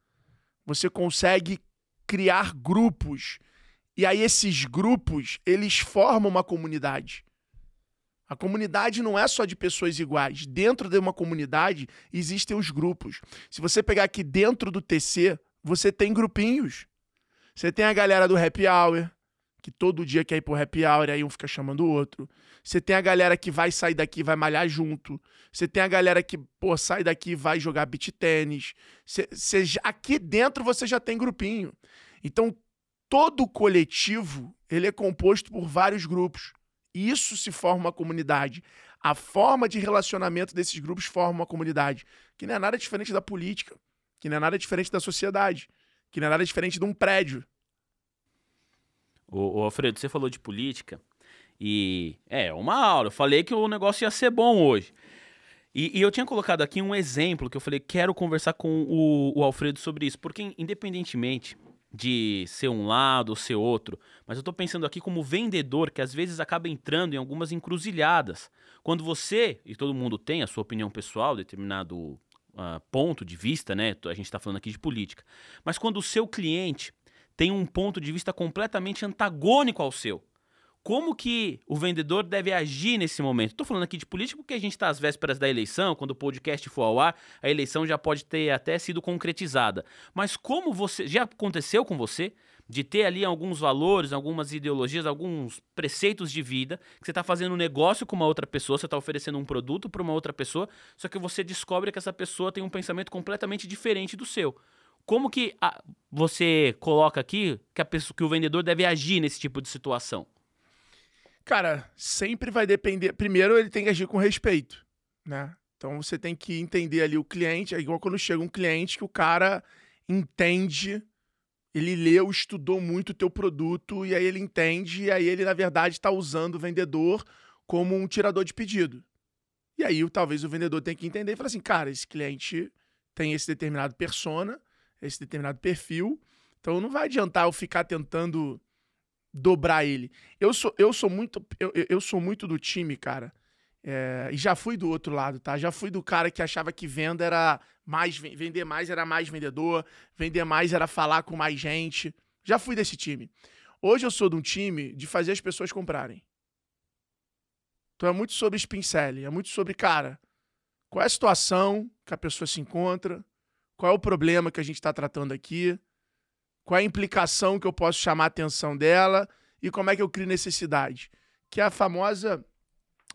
você consegue criar grupos. E aí esses grupos, eles formam uma comunidade. A comunidade não é só de pessoas iguais. Dentro de uma comunidade existem os grupos. Se você pegar aqui dentro do TC, você tem grupinhos. Você tem a galera do happy hour, que todo dia quer ir pro happy hour, aí um fica chamando o outro. Você tem a galera que vai sair daqui vai malhar junto. Você tem a galera que, pô, sai daqui vai jogar beach tênis. Você, você, aqui dentro você já tem grupinho. Então, todo coletivo, ele é composto por vários grupos. Isso se forma uma comunidade. A forma de relacionamento desses grupos forma uma comunidade, que não é nada diferente da política, que não é nada diferente da sociedade, que não é nada diferente de um prédio. Ô, Alfredo, você falou de política e é uma aula. Eu falei que o negócio ia ser bom hoje. E, e eu tinha colocado aqui um exemplo que eu falei, quero conversar com o, o Alfredo sobre isso, porque independentemente de ser um lado ou ser outro, mas eu estou pensando aqui como vendedor que às vezes acaba entrando em algumas encruzilhadas. Quando você, e todo mundo tem a sua opinião pessoal, determinado uh, ponto de vista, né? A gente está falando aqui de política. Mas quando o seu cliente tem um ponto de vista completamente antagônico ao seu. Como que o vendedor deve agir nesse momento? Estou falando aqui de política porque a gente está às vésperas da eleição, quando o podcast for ao ar, a eleição já pode ter até sido concretizada. Mas como você. Já aconteceu com você de ter ali alguns valores, algumas ideologias, alguns preceitos de vida, que você está fazendo um negócio com uma outra pessoa, você está oferecendo um produto para uma outra pessoa, só que você descobre que essa pessoa tem um pensamento completamente diferente do seu. Como que a, você coloca aqui que, a pessoa, que o vendedor deve agir nesse tipo de situação? Cara, sempre vai depender. Primeiro, ele tem que agir com respeito, né? Então você tem que entender ali o cliente. É igual quando chega um cliente que o cara entende, ele leu, estudou muito o teu produto e aí ele entende, e aí ele, na verdade, está usando o vendedor como um tirador de pedido. E aí talvez o vendedor tenha que entender e falar assim, cara, esse cliente tem esse determinado persona, esse determinado perfil. Então não vai adiantar eu ficar tentando dobrar ele. Eu sou, eu sou muito eu, eu sou muito do time, cara. É, e já fui do outro lado, tá? Já fui do cara que achava que venda era mais vender mais era mais vendedor, vender mais era falar com mais gente. Já fui desse time. Hoje eu sou de um time de fazer as pessoas comprarem. Então é muito sobre spin é muito sobre, cara, qual é a situação que a pessoa se encontra, qual é o problema que a gente está tratando aqui? Qual é a implicação que eu posso chamar a atenção dela? E como é que eu crio necessidade? Que é a famosa.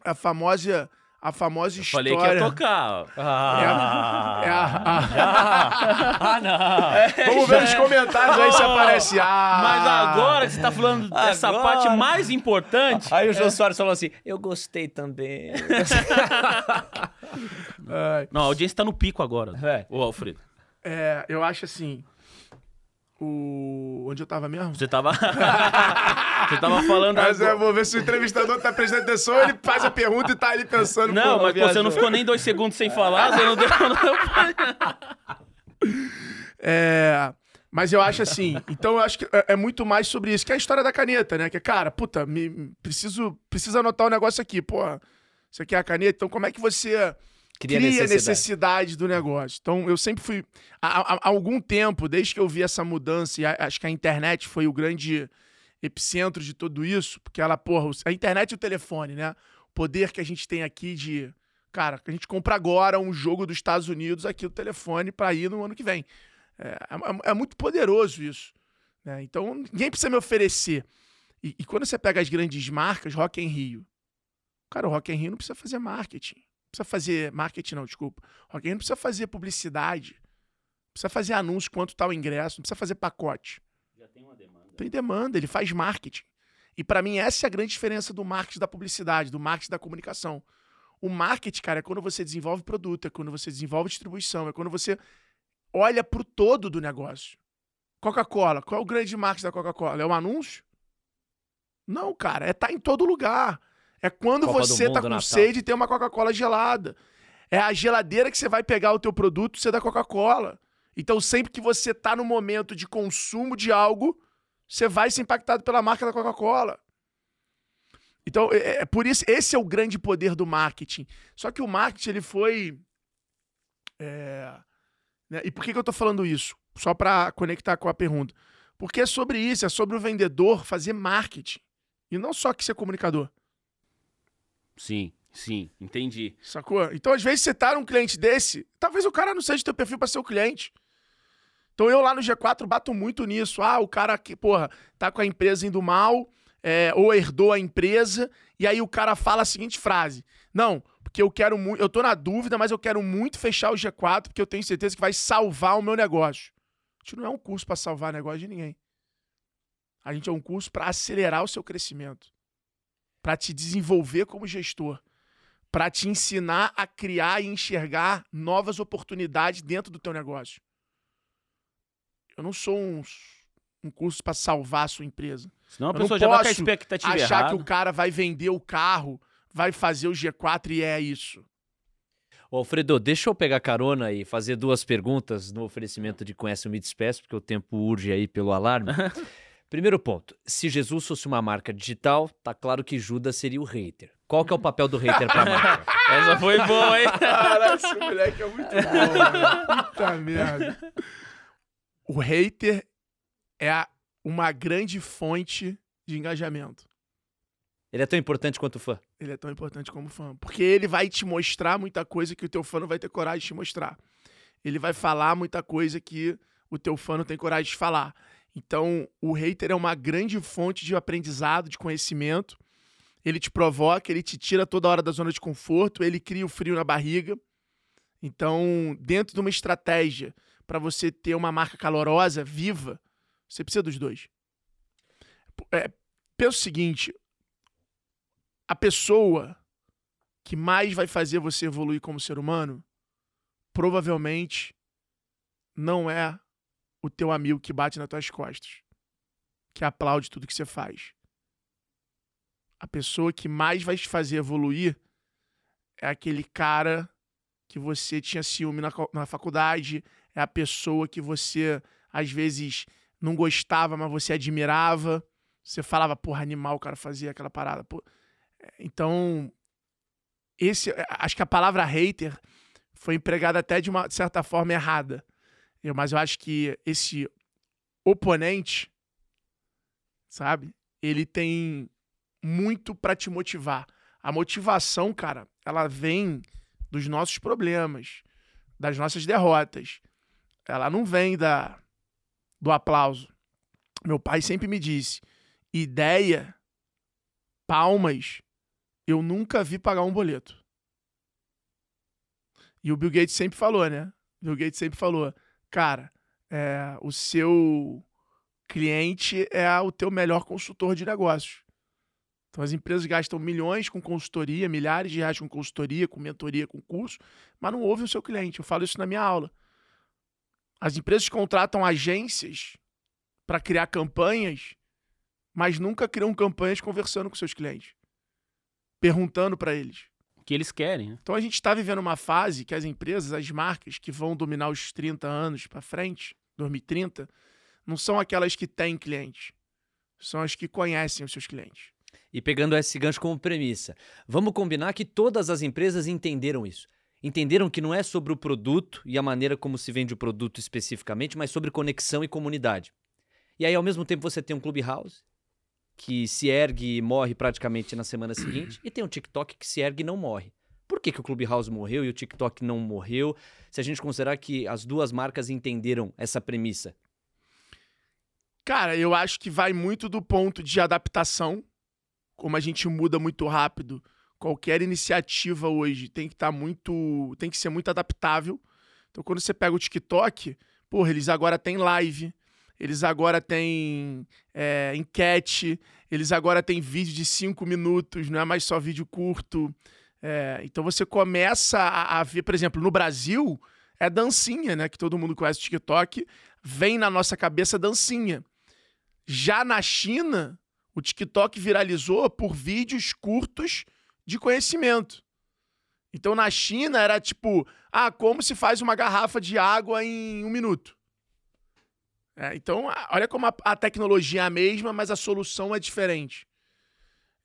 A famosa. A famosa eu história. Falei que ia tocar. Ah, é a, é a, ah não. Vamos ver nos comentários aí se aparece. Ah, Mas agora que você tá falando dessa agora... parte mais importante. Aí o João é. Soares falou assim: Eu gostei também. não, a audiência tá no pico agora. É. Ô, Alfredo. É, eu acho assim. O... Onde eu tava mesmo? Você tava. você tava falando. Mas é, vou ver se o entrevistador tá prestando atenção, ele faz a pergunta e tá ali pensando. Não, mas você não ficou nem dois segundos sem falar, você não deu. é. Mas eu acho assim, então eu acho que é, é muito mais sobre isso, que é a história da caneta, né? Que, cara, puta, me, preciso, preciso anotar um negócio aqui, pô. Você quer a caneta? Então como é que você Cria, cria necessidade. necessidade do negócio? Então eu sempre fui, há, há- algum tempo, desde que eu vi essa mudança, e acho que a internet foi o grande epicentro de tudo isso, porque ela, porra, a internet e o telefone, né? O poder que a gente tem aqui de, cara, a gente compra agora um jogo dos Estados Unidos aqui no telefone pra ir no ano que vem. É, é- é muito poderoso isso. né? Então, ninguém precisa me oferecer. E, e quando você pega as grandes marcas, Rock in Rio. Cara, o Rock in Rio não precisa fazer marketing. Não precisa fazer marketing, não, desculpa. Rock in Rio não precisa fazer publicidade. Não precisa fazer anúncio quanto tá o ingresso. Não precisa fazer pacote. Já tem uma demanda. Tem demanda, ele faz marketing. E pra mim essa é a grande diferença do marketing da publicidade, do marketing da comunicação. O marketing, cara, é quando você desenvolve produto, é quando você desenvolve distribuição, é quando você olha pro todo do negócio. Coca-Cola, qual é o grande marketing da Coca-Cola? É o anúncio? Não, cara, é tá em todo lugar. É quando Copa você tá Mundo, com Natal. sede e tem uma Coca-Cola gelada. É a geladeira que você vai pegar o teu produto, você da Coca-Cola. Então, sempre que você tá no momento de consumo de algo, você vai ser impactado pela marca da Coca-Cola. Então, é, é por isso, esse é o grande poder do marketing. Só que o marketing, ele foi. é, né, E por que, que eu tô falando isso? Só para conectar com a pergunta. Porque é sobre isso, é sobre o vendedor fazer marketing. E não só que ser comunicador. Sim, sim, entendi. Sacou? Então, às vezes, você tá num cliente desse, talvez o cara não seja teu perfil para ser o cliente. Então, eu lá no G4 bato muito nisso. Ah, o cara que, porra, tá com a empresa indo mal, é, ou herdou a empresa, e aí o cara fala a seguinte frase: Não, porque eu quero muito, eu tô na dúvida, mas eu quero muito fechar o G4, porque eu tenho certeza que vai salvar o meu negócio. A gente não é um curso para salvar negócio de ninguém. A gente é um curso para acelerar o seu crescimento, para te desenvolver como gestor para te ensinar a criar e enxergar novas oportunidades dentro do teu negócio. Eu não sou um, um curso para salvar a sua empresa. Senão a Eu não pessoa já vai com a posso expectativa Achar errada. que o cara vai vender o carro, vai fazer o G4 e é isso. Ô, Alfredo, deixa eu pegar carona e fazer duas perguntas no oferecimento de Conhece o Me Despeço, porque o tempo urge aí pelo alarme. Primeiro ponto, se Jesus fosse uma marca digital, tá claro que Judas seria o hater. Qual que é o papel do hater pra marca? Essa foi boa, hein? Caralho, esse moleque é muito bom. Puta merda. O hater é a- uma grande fonte de engajamento. Ele é tão importante quanto o fã. Ele é tão importante como fã. Porque ele vai te mostrar muita coisa que o teu fã não vai ter coragem de te mostrar. Ele vai falar muita coisa que o teu fã não tem coragem de falar. Então, o hater é uma grande fonte de aprendizado, de conhecimento. Ele te provoca, ele te tira toda hora da zona de conforto, ele cria o frio na barriga. Então, dentro de uma estratégia para você ter uma marca calorosa, viva, você precisa dos dois. É, pensa o seguinte: a pessoa que mais vai fazer você evoluir como ser humano, provavelmente não é o teu amigo que bate nas tuas costas, que aplaude tudo que você faz. A pessoa que mais vai te fazer evoluir é aquele cara que você tinha ciúme na, na faculdade, é a pessoa que você às vezes não gostava, mas você admirava. Você falava, porra, animal o cara fazia aquela parada. Pô. Então, esse, acho que a palavra hater foi empregada até de uma certa forma errada. Eu- Mas eu acho que esse oponente, sabe? Ele tem muito pra te motivar. A motivação, cara, ela vem dos nossos problemas, das nossas derrotas. Ela não vem da do aplauso. Meu pai sempre me disse: ideia, palmas, eu nunca vi pagar um boleto. E o Bill Gates sempre falou, né? Bill Gates sempre falou, cara, é, o seu cliente é o teu melhor consultor de negócios. Então as empresas gastam milhões com consultoria, milhares de reais com consultoria, com mentoria, com curso, mas não ouvem o seu cliente. Eu falo isso na minha aula. As empresas contratam agências para criar campanhas, mas nunca criam campanhas conversando com seus clientes, perguntando para eles. Que eles querem, né? Então a gente está vivendo uma fase que as empresas, as marcas que vão dominar os 30 anos para frente, 2030, não são aquelas que têm clientes, são as que conhecem os seus clientes. E pegando esse gancho como premissa, vamos combinar que todas as empresas entenderam isso. Entenderam que não é sobre o produto e a maneira como se vende o produto especificamente, mas sobre conexão e comunidade. E aí, ao mesmo tempo, você tem um Clubhouse que se ergue e morre praticamente na semana seguinte, e tem um TikTok que se ergue e não morre. Por que, que o Clubhouse morreu e o TikTok não morreu? Se a gente considerar que as duas marcas entenderam essa premissa. Cara, eu acho que vai muito do ponto de adaptação. Como a gente muda muito rápido, qualquer iniciativa hoje tem que estar tá muito. tem que ser muito adaptável. Então, quando você pega o TikTok, porra, eles agora têm live, eles agora têm é, enquete, eles agora têm vídeo de cinco minutos, não é mais só vídeo curto. É, então você começa a, a, ver, por exemplo, no Brasil, é dancinha, né? Que todo mundo conhece o TikTok, vem na nossa cabeça dancinha. Já na China, o TikTok viralizou por vídeos curtos de conhecimento. Então na China era tipo, ah, como se faz uma garrafa de água em um minuto. É, então, olha como a, a, tecnologia é a mesma, mas a solução é diferente.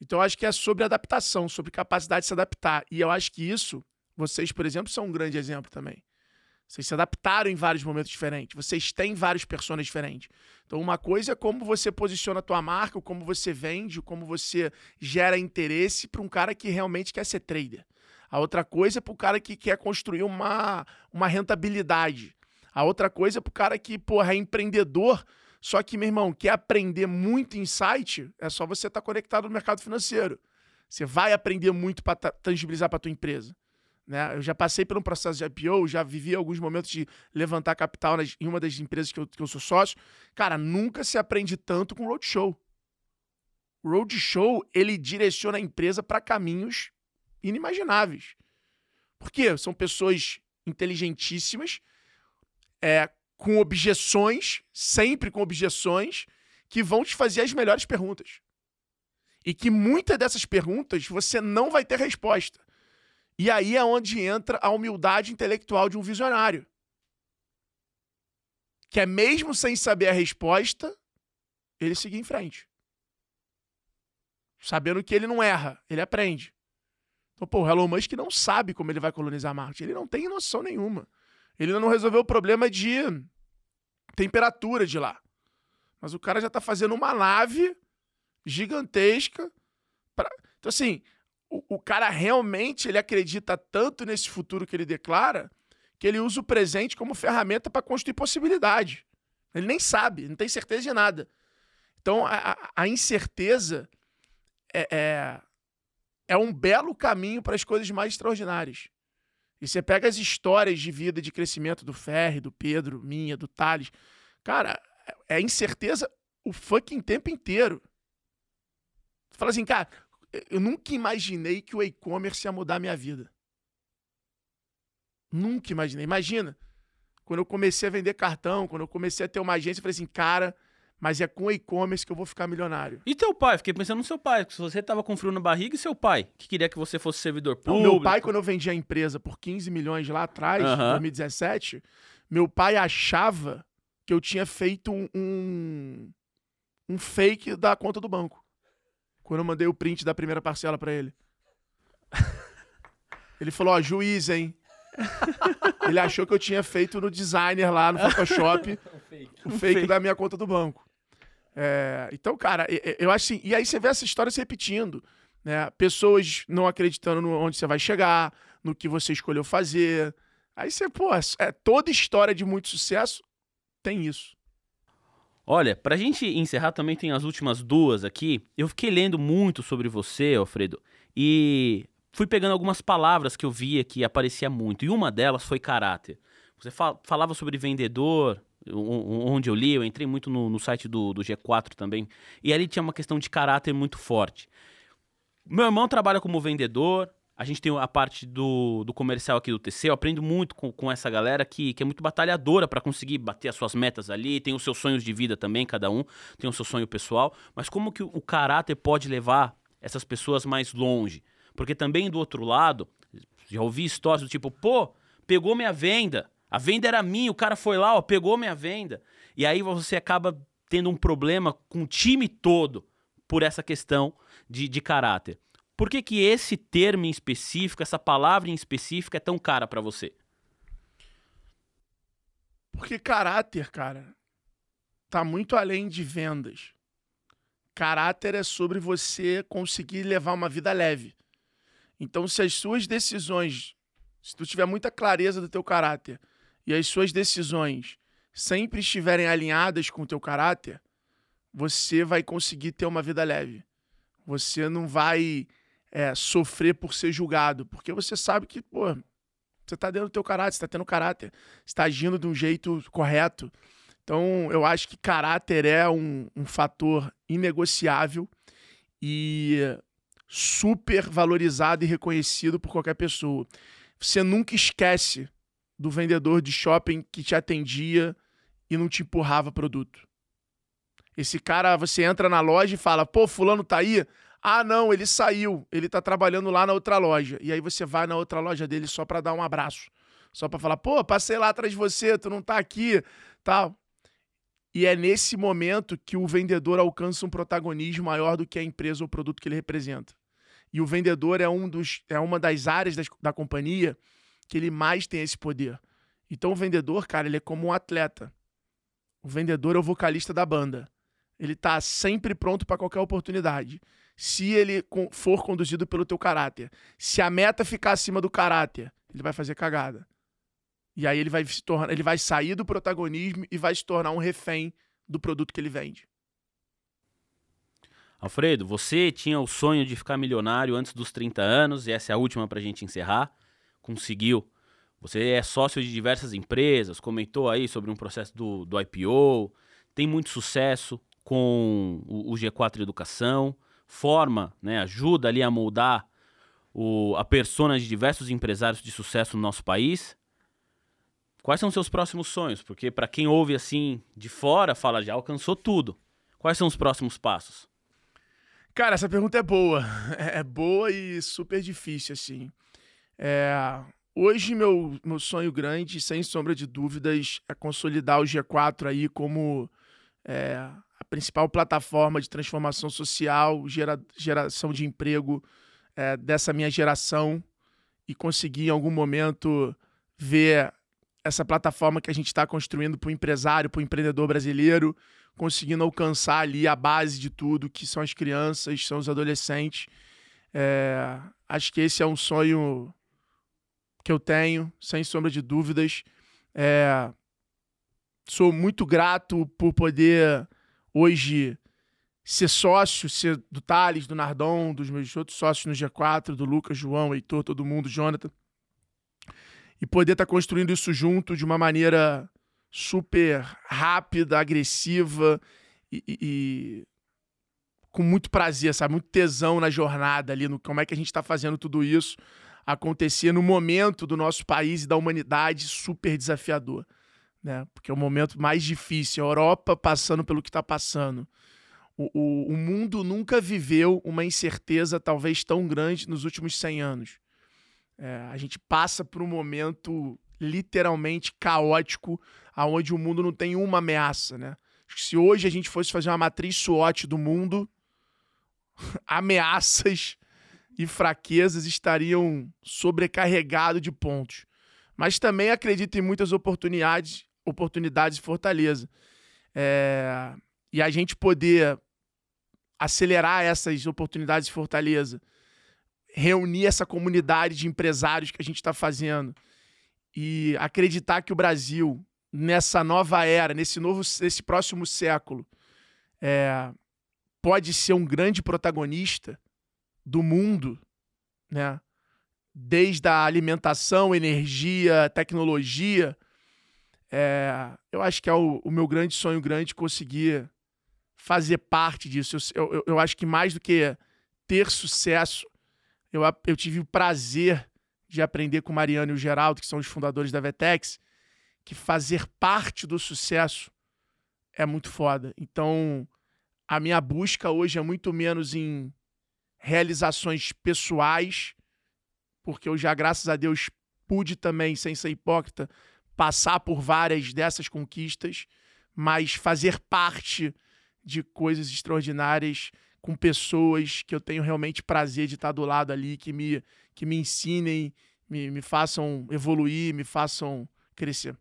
Então, acho que é sobre adaptação, sobre capacidade de se adaptar. E eu acho que isso, vocês, por exemplo, são um grande exemplo também. Vocês se adaptaram em vários momentos diferentes. Vocês têm vários personagens diferentes. Então, uma coisa é como você posiciona a tua marca, como você vende, como você gera interesse para um cara que realmente quer ser trader. A outra coisa é para o cara que quer construir uma, uma rentabilidade. A outra coisa é para o cara que, porra, é empreendedor, só que, meu irmão, quer aprender muito insight, é só você estar tá conectado no mercado financeiro. Você vai aprender muito para tangibilizar para tua empresa. Né? Eu já passei por um processo de IPO, já vivi alguns momentos de levantar capital nas, em uma das empresas que eu, que eu sou sócio. Cara, nunca se aprende tanto com roadshow. Roadshow, ele direciona a empresa para caminhos inimagináveis. Por quê? São pessoas inteligentíssimas, é, com objeções, sempre com objeções, que vão te fazer as melhores perguntas. E que muitas dessas perguntas você não vai ter resposta. E aí é onde entra a humildade intelectual de um visionário. Que é mesmo sem saber a resposta, ele seguir em frente. Sabendo que ele não erra, ele aprende. Então, pô, o Elon Musk não sabe como ele vai colonizar Marte. Ele não tem noção nenhuma. Ele não resolveu o problema de temperatura de lá. Mas o cara já tá fazendo uma nave gigantesca. Pra... Então, assim, o, o cara realmente ele acredita tanto nesse futuro que ele declara que ele usa o presente como ferramenta para construir possibilidade. Ele nem sabe, não tem certeza de nada. Então, a, a incerteza é, é, é, um belo caminho para as coisas mais extraordinárias. E você pega as histórias de vida, de crescimento do Ferre, do Pedro, minha, do Thales. Cara, é incerteza o fucking tempo inteiro. Tu fala assim, cara, eu nunca imaginei que o e-commerce ia mudar a minha vida. Nunca imaginei. Imagina, quando eu comecei a vender cartão, quando eu comecei a ter uma agência, eu falei assim, cara, mas é com e-commerce que eu vou ficar milionário. E teu pai? Fiquei pensando no seu pai. Se você tava com frio na barriga, e seu pai? Que queria que você fosse servidor público? Não, meu pai, quando eu vendi a empresa por 15 milhões lá atrás, em 2017, meu pai achava que eu tinha feito um, um, um fake da conta do banco quando eu mandei o print da primeira parcela para ele. Ele falou, ó, juiz, hein? ele achou que eu tinha feito no designer lá no Photoshop o fake, o fake, fake. da minha conta do banco. É, então, cara, eu acho assim. E aí você vê essa história se repetindo. Né? Pessoas não acreditando no onde você vai chegar, no que você escolheu fazer. Aí você, pô, é, toda história de muito sucesso tem isso. Olha, pra gente encerrar também tem as últimas duas aqui. Eu fiquei lendo muito sobre você, Alfredo, e fui pegando algumas palavras que eu via que aparecia muito. E uma delas foi caráter. Você falava sobre vendedor, onde eu li, eu entrei muito no, no site do, do, G4 também, e ali tinha uma questão de caráter muito forte. Meu irmão trabalha como vendedor, a gente tem a parte do, do comercial aqui do TC. Eu aprendo muito com, com essa galera que, que é muito batalhadora para conseguir bater as suas metas ali. Tem os seus sonhos de vida também, cada um tem o seu sonho pessoal. Mas como que o, o caráter pode levar essas pessoas mais longe? Porque também do outro lado, já ouvi histórias do tipo, pô, pegou minha venda, A venda era minha, o cara foi lá, ó, pegou minha venda. E aí você acaba tendo um problema com o time todo por essa questão de, de caráter. Por que, que esse termo em específico, essa palavra em específico é tão cara para você? Porque caráter, cara, tá muito além de vendas. Caráter é sobre você conseguir levar uma vida leve. Então, se as suas decisões, se tu tiver muita clareza do teu caráter e as suas decisões sempre estiverem alinhadas com o teu caráter, você vai conseguir ter uma vida leve. Você não vai é, sofrer por ser julgado, porque você sabe que, pô, você está dentro do teu caráter, você está tendo caráter, está agindo de um jeito correto. Então, eu acho que caráter é um, um fator inegociável e super valorizado e reconhecido por qualquer pessoa. Você nunca esquece do vendedor de shopping que te atendia e não te empurrava produto. Esse cara, você entra na loja e fala: pô, Fulano tá aí? Ah, não, ele saiu, ele tá trabalhando lá na outra loja. E aí você vai na outra loja dele só para dar um abraço. Só para falar, pô, passei lá atrás de você, tu não tá aqui, tal. E é nesse momento que o vendedor alcança um protagonismo maior do que a empresa ou produto que ele representa. E o vendedor é, um dos, é uma das áreas da companhia que ele mais tem esse poder. Então o vendedor, cara, ele é como um atleta. O vendedor é o vocalista da banda. Ele tá sempre pronto para qualquer oportunidade se ele for conduzido pelo teu caráter. Se a meta ficar acima do caráter, ele vai fazer cagada. E aí ele vai se tornar, ele vai sair do protagonismo e vai se tornar um refém do produto que ele vende. Alfredo, você tinha o sonho de ficar milionário antes dos 30 anos, e essa é a última para a gente encerrar. Conseguiu. Você é sócio de diversas empresas, comentou aí sobre um processo do, do IPO, tem muito sucesso com o, o G4 Educação forma, né, ajuda ali a moldar o, a persona de diversos empresários de sucesso no nosso país. Quais são os seus próximos sonhos? Porque para quem ouve assim de fora, fala já alcançou tudo. Quais são os próximos passos? Cara, essa pergunta é boa. É boa e super difícil, assim. É... Hoje, meu, meu sonho grande, sem sombra de dúvidas, é consolidar o G4 aí como é, a principal plataforma de transformação social, gera, geração de emprego é, dessa minha geração e conseguir em algum momento ver essa plataforma que a gente está construindo para o empresário, para o empreendedor brasileiro, conseguindo alcançar ali a base de tudo, que são as crianças, são os adolescentes. É, acho que esse é um sonho que eu tenho, sem sombra de dúvidas. É, sou muito grato por poder hoje ser sócio, ser do Thales, do Nardon, dos meus outros sócios no G4, do Lucas, João, Heitor, todo mundo, Jonathan. E poder estar tá construindo isso junto de uma maneira super rápida, agressiva e, e, e, com muito prazer, sabe? Muito tesão na jornada ali, no como é que a gente está fazendo tudo isso acontecer no momento do nosso país e da humanidade super desafiador né? Porque é o momento mais difícil. A Europa passando pelo que está passando. O, o, o, mundo nunca viveu uma incerteza talvez tão grande nos últimos 100 anos. É, a gente passa por um momento literalmente caótico, aonde o mundo não tem uma ameaça, né? Se hoje a gente fosse fazer uma matriz SWOT do mundo, ameaças e fraquezas estariam sobrecarregados de pontos. Mas também acredito em muitas oportunidades oportunidades de Fortaleza. É, e a gente poder acelerar essas oportunidades de Fortaleza, reunir essa comunidade de empresários que a gente está fazendo e acreditar que o Brasil, nessa nova era, nesse novo, nesse próximo século, é, pode ser um grande protagonista do mundo, né? Desde a alimentação, energia, tecnologia, é, eu acho que é o, o, meu grande sonho grande conseguir fazer parte disso. Eu, eu, eu, acho que mais do que ter sucesso, eu, eu tive o prazer de aprender com o Mariano e o Geraldo, que são os fundadores da Vetex, que fazer parte do sucesso é muito foda. Então, a minha busca hoje é muito menos em realizações pessoais, porque eu já, graças a Deus, pude também, sem ser hipócrita, passar por várias dessas conquistas, mas fazer parte de coisas extraordinárias com pessoas que eu tenho realmente prazer de estar do lado ali, que me, que me ensinem, me, me façam evoluir, me façam crescer.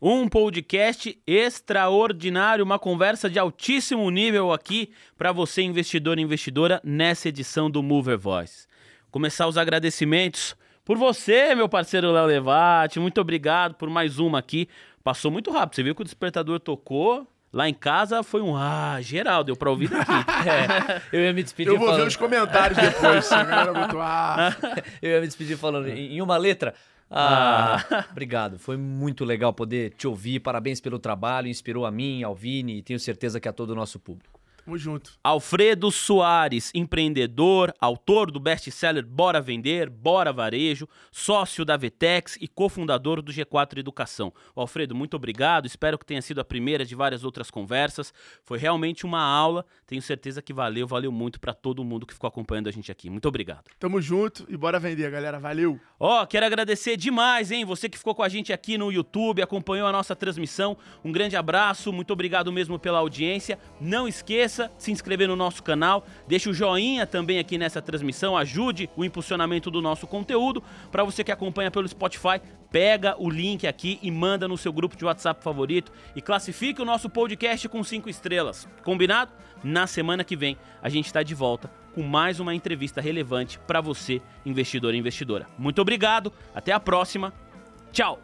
Um podcast extraordinário, uma conversa de altíssimo nível aqui para você, investidor e investidora, nessa edição do Mover Voice. Começar os agradecimentos por você, meu parceiro Léo Levati. Muito obrigado por mais uma aqui. Passou muito rápido. Você viu que o despertador tocou. Lá em casa foi um ah, geral, deu pra ouvir daqui. É, eu ia me despedir Eu vou falando... ver os comentários depois. se a galera botou, ah. eu ia me despedir falando em uma letra. Ah, obrigado. Foi muito legal poder te ouvir. Parabéns pelo trabalho. Inspirou a mim, ao Vini e tenho certeza que a todo o nosso público. Tamo junto. Alfredo Soares, empreendedor, autor do best-seller Bora Vender, Bora Varejo, sócio da Vetex e cofundador do G4 Educação. Alfredo, muito obrigado. Espero que tenha sido a primeira de várias outras conversas. Foi realmente uma aula. Tenho certeza que valeu, valeu muito para todo mundo que ficou acompanhando a gente aqui. Muito obrigado. Tamo junto e bora vender, galera. Valeu. Ó, quero agradecer demais, hein? Você que ficou com a gente aqui no YouTube, acompanhou a nossa transmissão. Um grande abraço, muito obrigado mesmo pela audiência. Não esqueça de se inscrever no nosso canal, deixe o joinha também aqui nessa transmissão, ajude o impulsionamento do nosso conteúdo. Para você que acompanha pelo Spotify, pega o link aqui e manda no seu grupo de WhatsApp favorito e classifique o nosso podcast com cinco estrelas. Combinado? Na semana que vem a gente está de volta com mais uma entrevista relevante para você, investidor e investidora. Muito obrigado, até a próxima. Tchau!